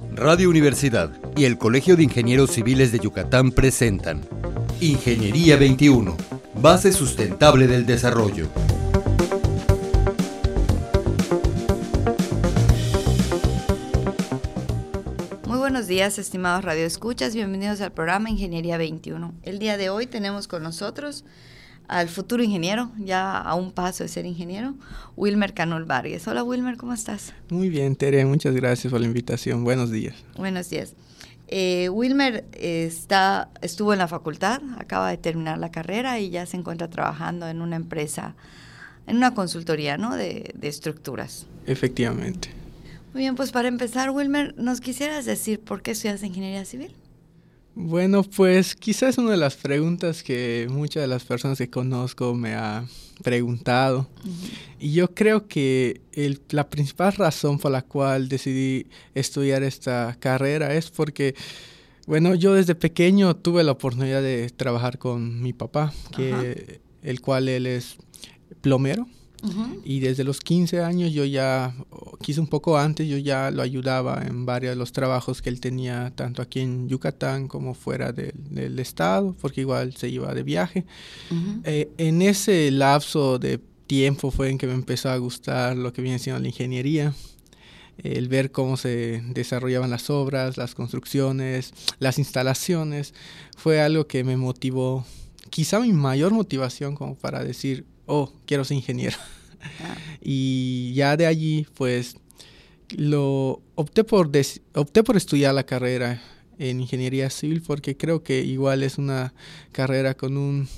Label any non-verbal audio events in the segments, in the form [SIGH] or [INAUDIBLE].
Radio Universidad y el Colegio de Ingenieros Civiles de Yucatán presentan Ingeniería 21, base sustentable del desarrollo. Muy buenos días, estimados radioescuchas, bienvenidos al programa Ingeniería 21. El día de hoy tenemos con nosotros al futuro ingeniero, ya a un paso de ser ingeniero, Wilmer Canol Vargas. Hola Wilmer, ¿cómo estás? Muy bien, Tere, muchas gracias por la invitación. Buenos días. Buenos días. Eh, Wilmer está, estuvo en la facultad, acaba de terminar la carrera y ya se encuentra trabajando en una empresa, en una consultoría ¿no? de, de estructuras. Efectivamente. Muy bien, pues para empezar, Wilmer, ¿nos quisieras decir por qué estudias ingeniería civil? Bueno, pues quizás una de las preguntas que muchas de las personas que conozco me ha preguntado. Y yo creo que el, la principal razón por la cual decidí estudiar esta carrera es porque, bueno, yo desde pequeño tuve la oportunidad de trabajar con mi papá, que, el cual él es plomero. Y desde los 15 años yo ya, quizá un poco antes, yo ya lo ayudaba en varios de los trabajos que él tenía, tanto aquí en Yucatán como fuera del, estado, porque igual se iba de viaje. Eh, en ese lapso de tiempo fue en que me empezó a gustar lo que viene siendo la ingeniería el ver cómo se desarrollaban las obras, las construcciones, las instalaciones, fue algo que me motivó, quizá mi mayor motivación como para decir, oh, quiero ser ingeniero. Ah. [LAUGHS] Y ya de allí, pues, lo opté por, opté por estudiar la carrera en ingeniería civil porque creo que igual es una carrera con un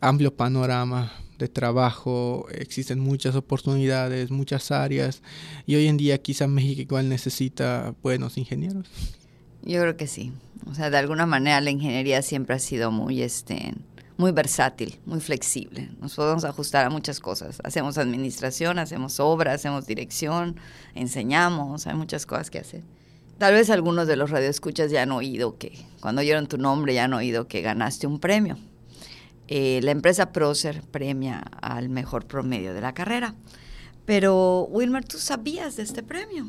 amplio panorama de trabajo, existen muchas oportunidades, muchas áreas y hoy en día quizá México igual necesita buenos ingenieros. Yo creo que sí. O sea, de alguna manera la ingeniería siempre ha sido muy este muy versátil, muy flexible. Nos podemos ajustar a muchas cosas. Hacemos administración, hacemos obra, hacemos dirección, enseñamos, hay muchas cosas que hacer. Tal vez algunos de los radioescuchas ya han oído que, cuando oyeron tu nombre, ya han oído que ganaste un premio. Eh, la empresa Procer premia al mejor promedio de la carrera. Pero, Wilmer, ¿tú sabías de este premio?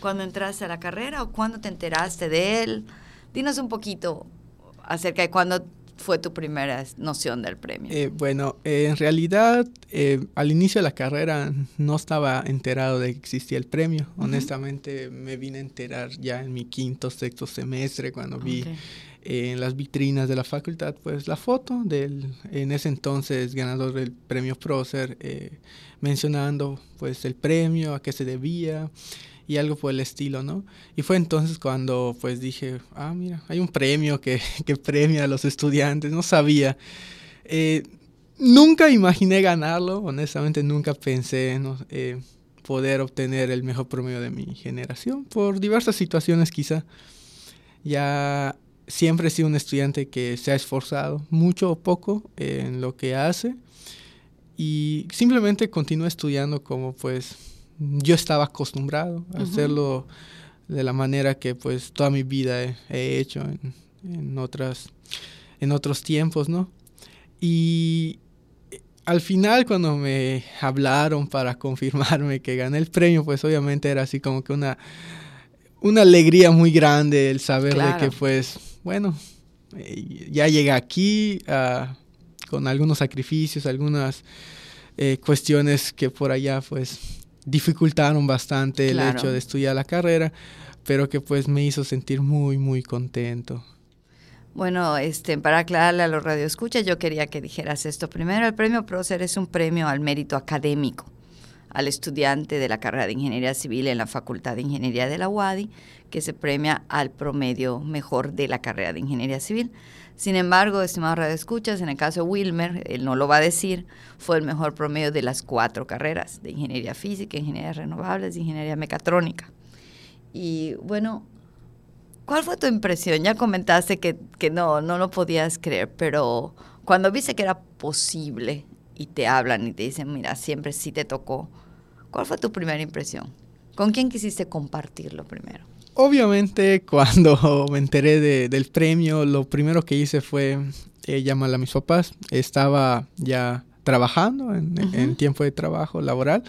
¿Cuándo entraste a la carrera o cuándo te enteraste de él? Dinos un poquito acerca de cuándo fue tu primera noción del premio? Eh, bueno, eh, en realidad eh, al inicio de la carrera no estaba enterado de que existía el premio. Honestamente me vine a enterar ya en mi quinto, sexto semestre cuando vi en las vitrinas de la facultad pues la foto del en ese entonces ganador del premio Prócer mencionando pues el premio, a qué se debía y algo por el estilo, ¿no? Y fue entonces cuando pues dije, ah, mira, hay un premio que, [LAUGHS] que premia a los estudiantes, no sabía. Eh, nunca imaginé ganarlo, honestamente nunca pensé ¿no? Eh, poder obtener el mejor promedio de mi generación, por diversas situaciones quizá. Ya siempre he sido un estudiante que se ha esforzado mucho o poco en lo que hace y simplemente continúa estudiando como pues yo estaba acostumbrado a hacerlo de la manera que pues toda mi vida he, hecho en, otras en otros tiempos, ¿no? Y al final cuando me hablaron para [LAUGHS] confirmarme que gané el premio, pues obviamente era así como que una una alegría muy grande el saber de que pues bueno, eh, ya llegué aquí ah, con algunos sacrificios, algunas eh, cuestiones que por allá pues dificultaron bastante el hecho de estudiar la carrera, pero que pues me hizo sentir muy, muy contento. Bueno, este, para aclararle a los radioescuchas, yo quería que dijeras esto primero. El premio Prócer es un premio al mérito académico al estudiante de la carrera de Ingeniería Civil en la Facultad de Ingeniería de la UADI, que se premia al promedio mejor de la carrera de Ingeniería Civil. Sin embargo, estimado Radio Escuchas, en el caso de Wilmer, él no lo va a decir, fue el mejor promedio de las cuatro carreras, de ingeniería física, ingeniería renovables ingeniería mecatrónica. Y bueno, ¿cuál fue tu impresión? Ya comentaste que, que no, no lo podías creer, pero cuando viste que era posible y te hablan y te dicen, mira, siempre sí te tocó, ¿cuál fue tu primera impresión? ¿Con quién quisiste compartirlo primero? Obviamente, cuando [LAUGHS] me enteré del premio, lo primero que hice fue eh, llamar a mis papás. Estaba ya trabajando en, tiempo de trabajo laboral.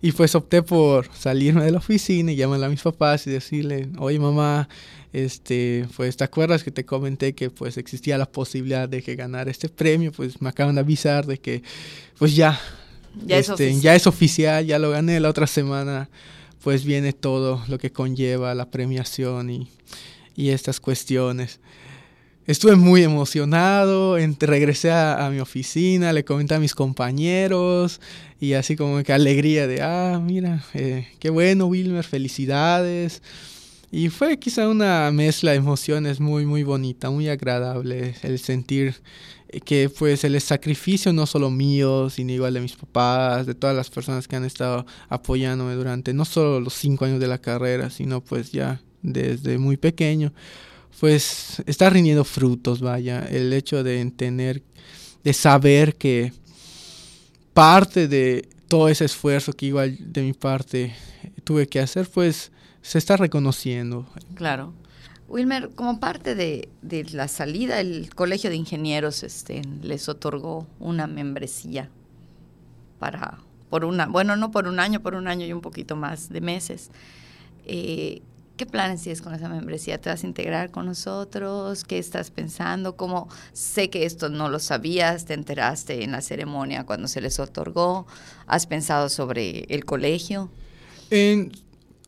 Y pues opté por salirme de la oficina y llamar a mis papás y decirle, oye mamá, este, pues te acuerdas que te comenté que pues existía la posibilidad de que ganara este premio, pues me acaban de avisar de que pues ya, ya, es, este, ya es oficial, ya lo gané la otra semana, pues viene todo lo que conlleva la premiación y, y estas cuestiones estuve muy emocionado, regresé a, mi oficina, le comenté a mis compañeros y así como que alegría de, ah, mira, eh, qué bueno Wilmer, felicidades. Y fue quizá una mezcla de emociones muy, muy bonita, muy agradable el sentir que pues el sacrificio no solo mío, sino igual de mis papás, de todas las personas que han estado apoyándome durante no solo los cinco años de la carrera, sino pues ya desde muy pequeño pues está rindiendo frutos, vaya, el hecho de tener, de saber que parte de todo ese esfuerzo que igual de mi parte tuve que hacer, pues se está reconociendo. Claro. Wilmer, como parte de, de la salida, el Colegio de Ingenieros este, les otorgó una membresía para, por una, bueno, no por un año, por un año y un poquito más de meses. Eh, ¿Qué planes tienes con esa membresía? ¿Te vas a integrar con nosotros? ¿Qué estás pensando? ¿Cómo sé que esto no lo sabías? ¿Te enteraste en la ceremonia cuando se les otorgó? ¿Has pensado sobre el colegio?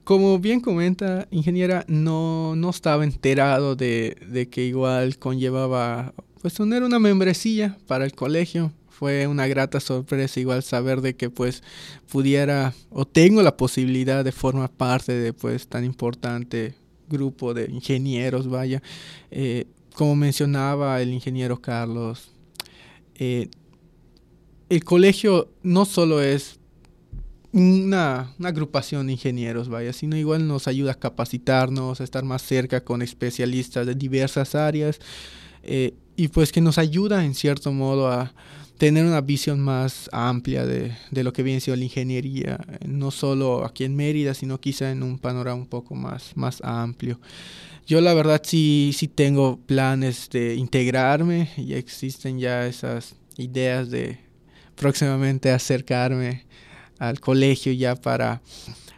Como bien comenta, ingeniera, no, no estaba enterado de, de que igual conllevaba pues tener una membresía para el colegio fue una grata sorpresa igual saber de que pues pudiera o tengo la posibilidad de formar parte de pues tan importante grupo de ingenieros, vaya. Eh, como mencionaba el ingeniero Carlos, eh, el colegio no solo es una, agrupación de ingenieros, vaya, sino igual nos ayuda a capacitarnos, a estar más cerca con especialistas de diversas áreas eh, y pues que nos ayuda en cierto modo a, tener una visión más amplia de, de, lo que viene siendo la ingeniería, no solo aquí en Mérida, sino quizá en un panorama un poco más, más amplio. Yo la verdad sí, sí tengo planes de integrarme y existen ya esas ideas de próximamente acercarme al colegio ya para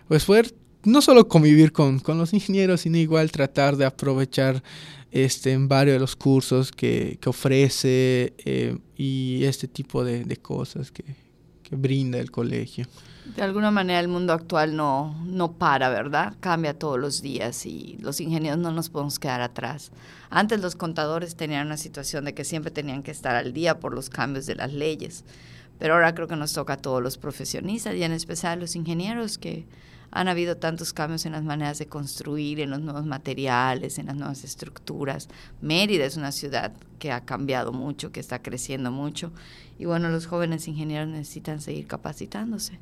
pues poder no solo convivir con, con los ingenieros, sino igual tratar de aprovechar este, en varios de los cursos que, que ofrece eh, y este tipo de, de cosas que, que, brinda el colegio. De alguna manera el mundo actual no, no para, ¿verdad? Cambia todos los días y los ingenieros no nos podemos quedar atrás. Antes los contadores tenían una situación de que siempre tenían que estar al día por los cambios de las leyes, pero ahora creo que nos toca a todos los profesionistas y en especial los ingenieros que han habido tantos cambios en las maneras de construir, en los nuevos materiales, en las nuevas estructuras. Mérida es una ciudad que ha cambiado mucho, que está creciendo mucho. Y bueno, los jóvenes ingenieros necesitan seguir capacitándose.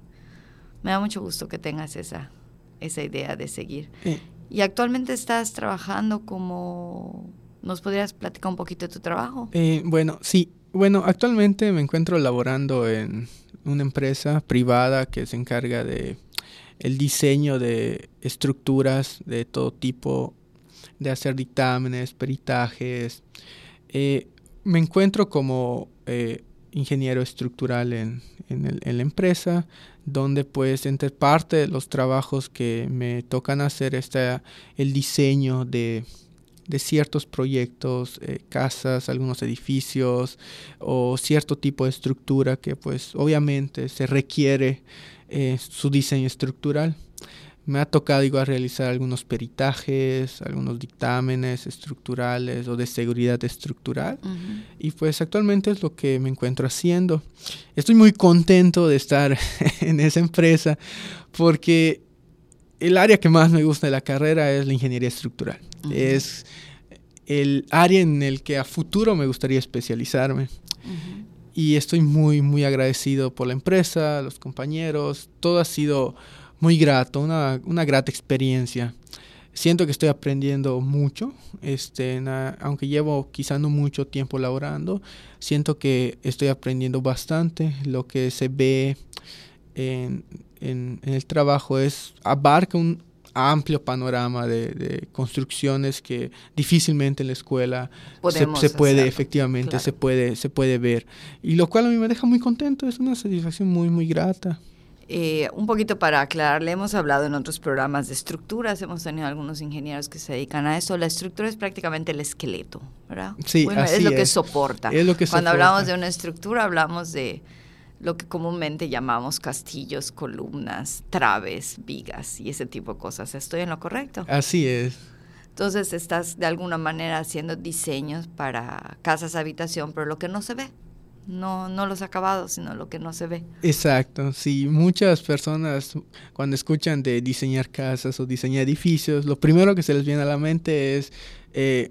Me da mucho gusto que tengas esa, esa idea de seguir. Y actualmente estás trabajando como... ¿Nos podrías platicar un poquito de tu trabajo? Eh, bueno, sí. Bueno, actualmente me encuentro laborando en una empresa privada que se encarga de el diseño de estructuras de todo tipo, de hacer dictámenes, peritajes. Eh, me encuentro como eh, ingeniero estructural en, la empresa, donde pues entre parte de los trabajos que me tocan hacer está el diseño de, ciertos proyectos, eh, casas, algunos edificios o cierto tipo de estructura que pues obviamente se requiere eh, su diseño estructural. Me ha tocado igual realizar algunos peritajes, algunos dictámenes estructurales o de seguridad estructural. Y pues actualmente es lo que me encuentro haciendo. Estoy muy contento de estar [LAUGHS] en esa empresa porque el área que más me gusta de la carrera es la ingeniería estructural. Es el área en el que a futuro me gustaría especializarme y estoy muy, muy agradecido por la empresa, los compañeros, todo ha sido muy grato, una, una grata experiencia. Siento que estoy aprendiendo mucho, este, aunque llevo quizá no mucho tiempo laborando, siento que estoy aprendiendo bastante. Lo que se ve en, en, el trabajo es, abarca un amplio panorama de, construcciones que difícilmente en la escuela se, puede, efectivamente, se, puede, se puede ver. Y lo cual a mí me deja muy contento, es una satisfacción muy, muy grata. Eh, un poquito para aclararle, hemos hablado en otros programas de estructuras, hemos tenido algunos ingenieros que se dedican a eso. La estructura es prácticamente el esqueleto, ¿verdad? Sí, es lo que soporta. Cuando hablamos de una estructura, hablamos de lo que comúnmente llamamos castillos, columnas, traves, vigas y ese tipo de cosas. ¿Estoy en lo correcto? Así es. Entonces estás de alguna manera haciendo diseños para casas, habitación, pero lo que no se ve no, no los acabados, sino lo que no se ve. Exacto, sí, muchas personas cuando escuchan de diseñar casas o diseñar edificios, lo primero que se les viene a la mente es eh,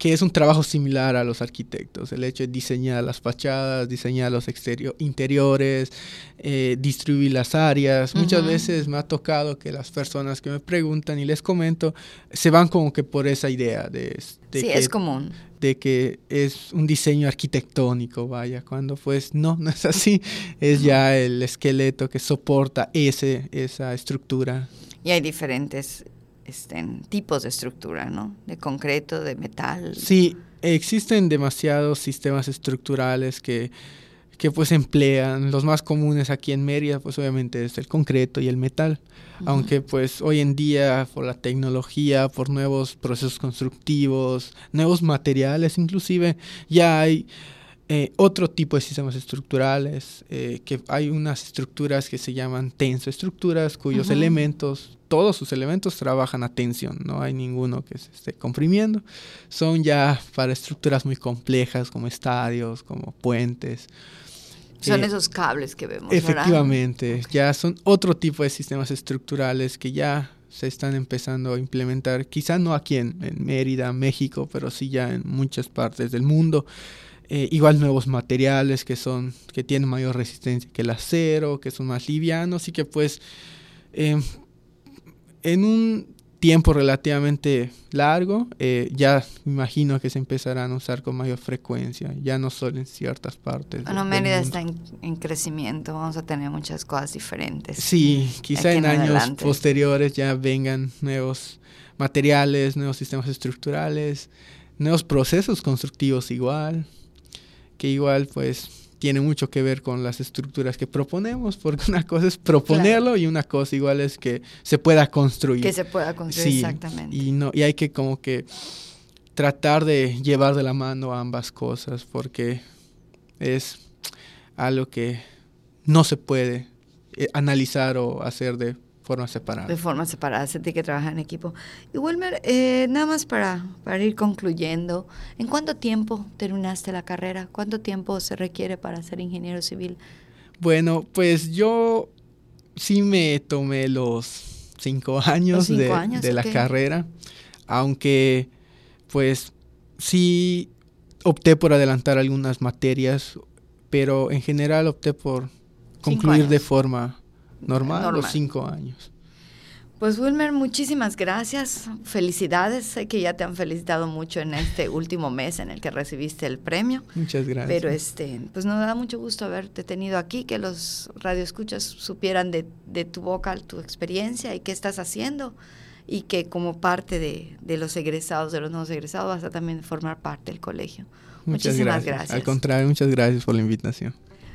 que es un trabajo similar a los arquitectos, el hecho de diseñar las fachadas, diseñar los interiores, eh, distribuir las áreas. Muchas veces me ha tocado que las personas que me preguntan y les comento se van como que por esa idea de, sí, es común. De que es un diseño arquitectónico, vaya, cuando pues no, [LAUGHS] no es así, es ya el esqueleto que soporta ese, esa estructura. Y hay diferentes este, tipos de estructura, ¿no? De concreto, de metal. Sí, existen demasiados sistemas estructurales que, que pues emplean. Los más comunes aquí en Mérida, pues obviamente es el concreto y el metal. Aunque pues hoy en día por la tecnología, por nuevos procesos constructivos, nuevos materiales inclusive, ya hay eh, otro tipo de sistemas estructurales, eh, que hay unas estructuras que se llaman tensoestructuras, cuyos elementos, todos sus elementos trabajan a tensión, no hay ninguno que se esté comprimiendo. Son ya para estructuras muy complejas como estadios, como puentes. Son eh, esos cables que vemos. Efectivamente, ya son otro tipo de sistemas estructurales que ya se están empezando a implementar, quizá no aquí en Mérida, México, pero sí ya en muchas partes del mundo. Eh, igual nuevos materiales que son que tienen mayor resistencia que el acero, que son más livianos y que pues em, en un tiempo relativamente largo eh, ya me imagino que se empezarán a usar con mayor frecuencia, ya no solo en ciertas partes. Bueno, Mérida está en, crecimiento, vamos a tener muchas cosas diferentes. Sí, quizá en años posteriores ya vengan nuevos materiales, nuevos sistemas estructurales, nuevos procesos constructivos igual que igual pues tiene mucho que ver con las estructuras que proponemos, porque una cosa es proponerlo y una cosa igual es que se pueda construir. Que se pueda construir, exactamente. Y, no, y hay que como que tratar de llevar de la mano ambas cosas, porque es algo que no se puede eh, analizar o hacer de forma separada. De forma separada, se tiene que trabajar en equipo. Y Wilmer, eh, nada más para, para ir concluyendo, ¿en cuánto tiempo terminaste la carrera? ¿Cuánto tiempo se requiere para ser ingeniero civil? Bueno, pues yo sí me tomé los cinco años, de, de, la carrera, aunque pues sí opté por adelantar algunas materias, pero en general opté por concluir de forma normal, los cinco años. Pues Wilmer, muchísimas gracias, felicidades, sé que ya te han felicitado mucho en este [LAUGHS] último mes en el que recibiste el premio. Muchas gracias. Pero este, pues nos da mucho gusto haberte tenido aquí, que los radioescuchas supieran de, de tu boca tu experiencia y qué estás haciendo y que como parte de, de, los egresados, de los nuevos egresados, vas a también formar parte del colegio. Muchas Muchísimas gracias. Al contrario, muchas gracias por la invitación.